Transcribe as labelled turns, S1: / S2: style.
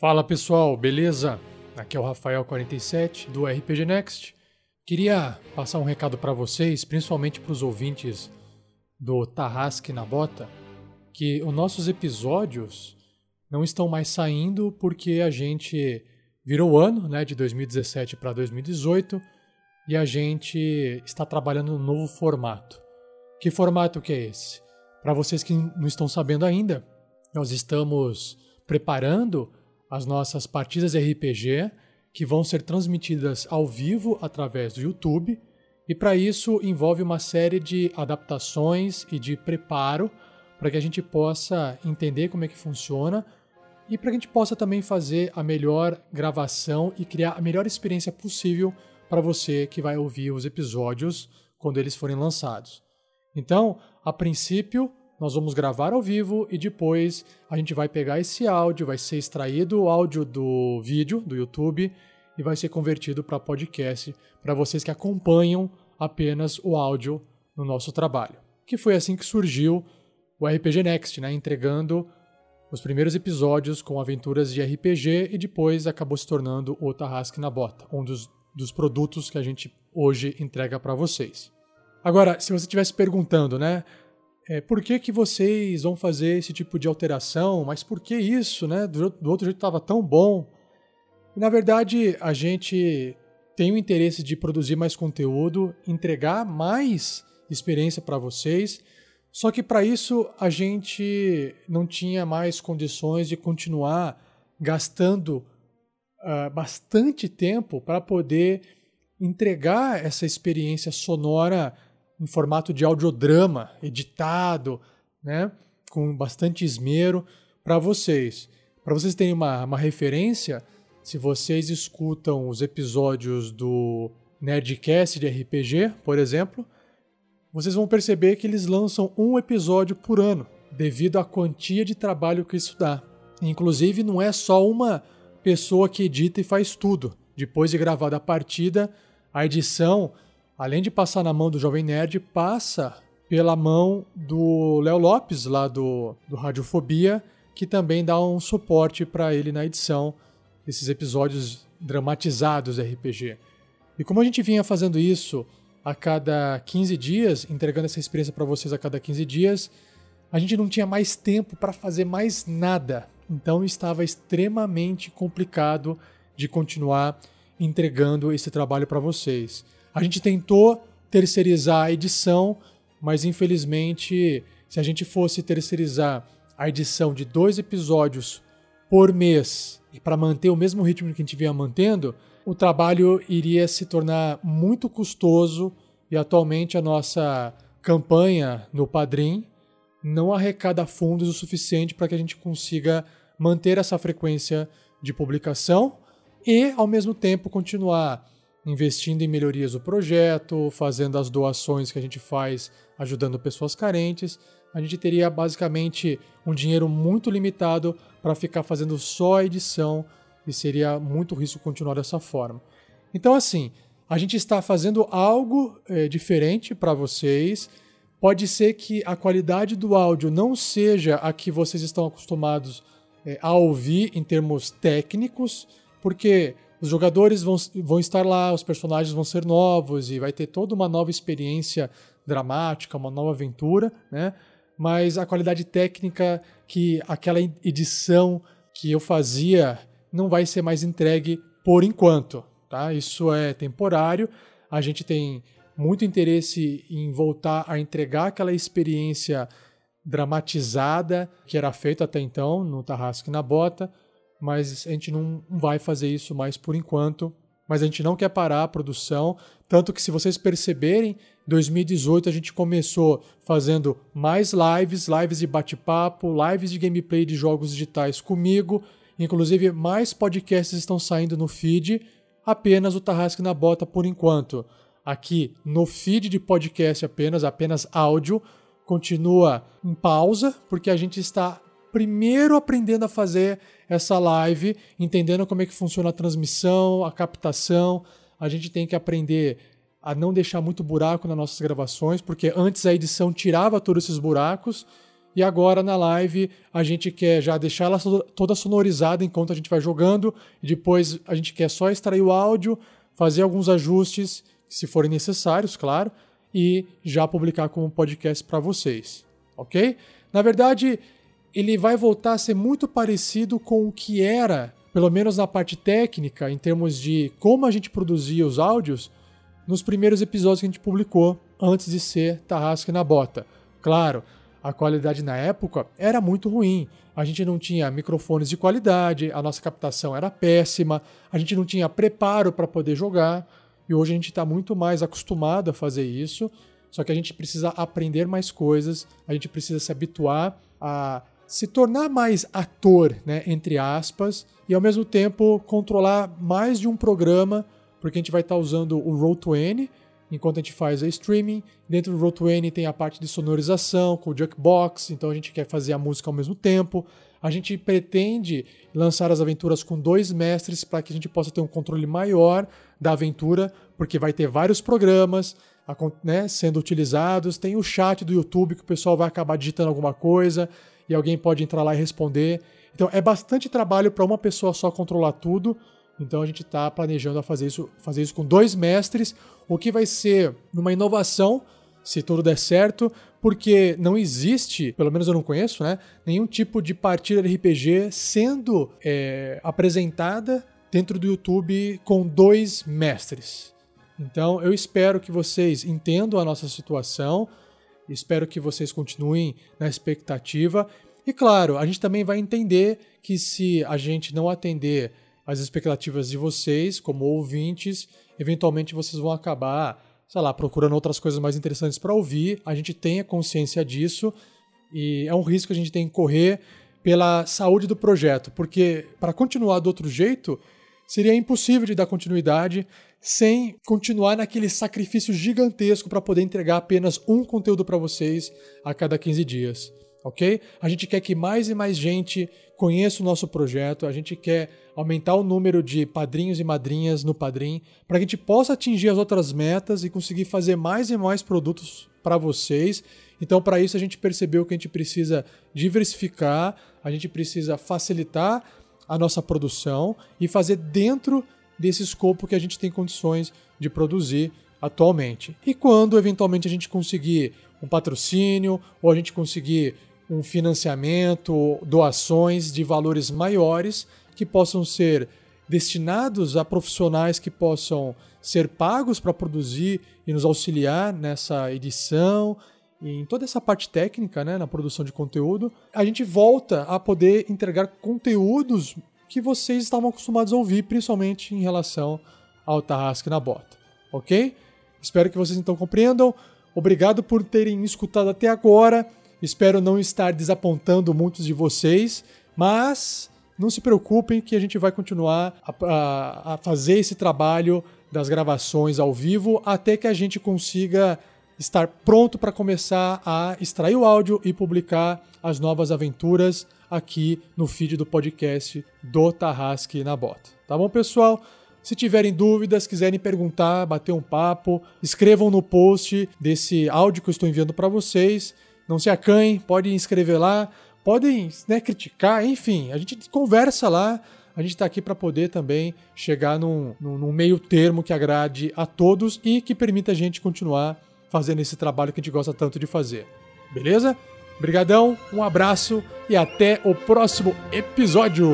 S1: Fala pessoal, beleza? Aqui é o Rafael47 do RPG Next. Queria passar um recado para vocês, principalmente para os ouvintes do Tarrasque na Bota, que os nossos episódios não estão mais saindo porque a gente virou ano, né, de 2017 para 2018 e a gente está trabalhando num novo formato. Que formato que é esse? Para vocês que não estão sabendo ainda, nós estamos preparando as nossas partidas RPG que vão ser transmitidas ao vivo através do YouTube. E para isso envolve uma série de adaptações e de preparo para que a gente possa entender como é que funciona e para que a gente possa também fazer a melhor gravação e criar a melhor experiência possível para você que vai ouvir os episódios quando eles forem lançados. Então, a princípio, nós vamos gravar ao vivo e depois a gente vai pegar esse áudio, vai ser extraído o áudio do vídeo do YouTube e vai ser convertido para podcast para vocês que acompanham apenas o áudio no nosso trabalho. Que foi assim que surgiu o RPG Next, né? entregando os primeiros episódios com aventuras de RPG e depois acabou se tornando o Tarrasque na Bota, um dos, dos produtos que a gente hoje entrega para vocês. Agora, se você estivesse perguntando, né? É, por que, que vocês vão fazer esse tipo de alteração? Mas por que isso, né? Do, do outro jeito estava tão bom. Na verdade, a gente tem o interesse de produzir mais conteúdo, entregar mais experiência para vocês. Só que para isso a gente não tinha mais condições de continuar gastando uh, bastante tempo para poder entregar essa experiência sonora em formato de audiodrama, editado, né, com bastante esmero para vocês. Para vocês terem uma, uma referência, se vocês escutam os episódios do Nerdcast de RPG, por exemplo, vocês vão perceber que eles lançam um episódio por ano, devido à quantia de trabalho que isso dá. Inclusive, não é só uma pessoa que edita e faz tudo. Depois de gravada a partida, a edição além de passar na mão do Jovem Nerd, passa pela mão do Léo Lopes, lá do, do Radiofobia, que também dá um suporte para ele na edição desses episódios dramatizados RPG. E como a gente vinha fazendo isso a cada 15 dias, entregando essa experiência para vocês a cada 15 dias, a gente não tinha mais tempo para fazer mais nada. Então estava extremamente complicado de continuar entregando esse trabalho para vocês. A gente tentou terceirizar a edição, mas infelizmente, se a gente fosse terceirizar a edição de dois episódios por mês e para manter o mesmo ritmo que a gente vinha mantendo, o trabalho iria se tornar muito custoso e atualmente a nossa campanha no Padrim não arrecada fundos o suficiente para que a gente consiga manter essa frequência de publicação e, ao mesmo tempo, continuar investindo em melhorias do projeto, fazendo as doações que a gente faz ajudando pessoas carentes, a gente teria basicamente um dinheiro muito limitado para ficar fazendo só a edição e seria muito risco continuar dessa forma. Então, assim, a gente está fazendo algo é, diferente para vocês. Pode ser que a qualidade do áudio não seja a que vocês estão acostumados é, a ouvir em termos técnicos, porque os jogadores vão, vão estar lá, os personagens vão ser novos e vai ter toda uma nova experiência dramática, uma nova aventura, né? Mas a qualidade técnica que aquela edição que eu fazia não vai ser mais entregue por enquanto, tá? Isso é temporário. A gente tem muito interesse em voltar a entregar aquela experiência dramatizada que era feita até então no Tarrasque na Bota mas a gente não vai fazer isso mais por enquanto. Mas a gente não quer parar a produção, tanto que se vocês perceberem, 2018 a gente começou fazendo mais lives, lives de bate-papo, lives de gameplay de jogos digitais comigo, inclusive mais podcasts estão saindo no feed, apenas o Tarrasque na Bota por enquanto. Aqui no feed de podcast apenas, apenas áudio, continua em pausa, porque a gente está primeiro aprendendo a fazer essa live, entendendo como é que funciona a transmissão, a captação. A gente tem que aprender a não deixar muito buraco nas nossas gravações, porque antes a edição tirava todos esses buracos E agora na live a gente quer já deixar ela toda sonorizada enquanto a gente vai jogando. E depois a gente quer só extrair o áudio, fazer alguns ajustes, se forem necessários, claro, e já publicar como podcast para vocês. Ok? Na verdade, ele vai voltar a ser muito parecido com o que era, pelo menos na parte técnica, em termos de como a gente produzia os áudios, nos primeiros episódios que a gente publicou antes de ser Tarrasque na Bota. Claro, a qualidade na época era muito ruim. A gente não tinha microfones de qualidade, a nossa captação era péssima, a gente não tinha preparo para poder jogar. E hoje a gente está muito mais acostumado a fazer isso. Só que a gente precisa aprender mais coisas, a gente precisa se habituar a se tornar mais ator, né, entre aspas, e ao mesmo tempo controlar mais de um programa, porque a gente vai estar tá usando o Roll20, enquanto a gente faz a streaming. Dentro do Roll20 tem a parte de sonorização com o Jukebox, então a gente quer fazer a música ao mesmo tempo. A gente pretende lançar as aventuras com dois mestres para que a gente possa ter um controle maior da aventura, porque vai ter vários programas né, sendo utilizados. Tem o chat do YouTube que o pessoal vai acabar digitando alguma coisa e alguém pode entrar lá e responder. Então é bastante trabalho para uma pessoa só controlar tudo. Então a gente está planejando a fazer isso, fazer isso com dois mestres, o que vai ser uma inovação, se tudo der certo, porque não existe, pelo menos eu não conheço, né, nenhum tipo de partida de RPG sendo é, apresentada dentro do YouTube com dois mestres. Então eu espero que vocês entendam a nossa situação, espero que vocês continuem na expectativa. E claro, a gente também vai entender que se a gente não atender as expectativas de vocês, como ouvintes, eventualmente vocês vão acabar, sei lá, procurando outras coisas mais interessantes para ouvir. A gente tem a consciência disso e é um risco que a gente tem que correr pela saúde do projeto, porque para continuar do outro jeito seria impossível de dar continuidade sem continuar naquele sacrifício gigantesco para poder entregar apenas um conteúdo para vocês a cada 15 dias, ok? A gente quer que mais e mais gente conheça o nosso projeto, a gente quer aumentar o número de padrinhos e madrinhas no Padrim, para que a gente possa atingir as outras metas e conseguir fazer mais e mais produtos para vocês. Então, para isso, a gente percebeu que a gente precisa diversificar, a gente precisa facilitar a nossa produção e fazer dentro desse escopo que a gente tem condições de produzir atualmente. E quando eventualmente a gente conseguir um patrocínio ou a gente conseguir um financiamento, doações de valores maiores, que possam ser destinados a profissionais que possam ser pagos para produzir e nos auxiliar nessa edição em toda essa parte técnica, né, na produção de conteúdo, a gente volta a poder entregar conteúdos que vocês estavam acostumados a ouvir, principalmente em relação ao Tarrasque na Bota, ok? Espero que vocês então compreendam. Obrigado por terem escutado até agora. Espero não estar desapontando muitos de vocês, mas não se preocupem que a gente vai continuar a, a, a fazer esse trabalho das gravações ao vivo até que a gente consiga estar pronto para começar a extrair o áudio e publicar as novas aventuras aqui no feed do podcast do Tarrasque na Bota. Tá bom, pessoal? Se tiverem dúvidas, quiserem perguntar, bater um papo, escrevam no post desse áudio que eu estou enviando para vocês. Não se acanhem, podem escrever lá podem né, criticar, enfim, a gente conversa lá. A gente está aqui para poder também chegar num, num, num meio termo que agrade a todos e que permita a gente continuar fazendo esse trabalho que a gente gosta tanto de fazer. Beleza? Obrigadão, um abraço e até o próximo episódio!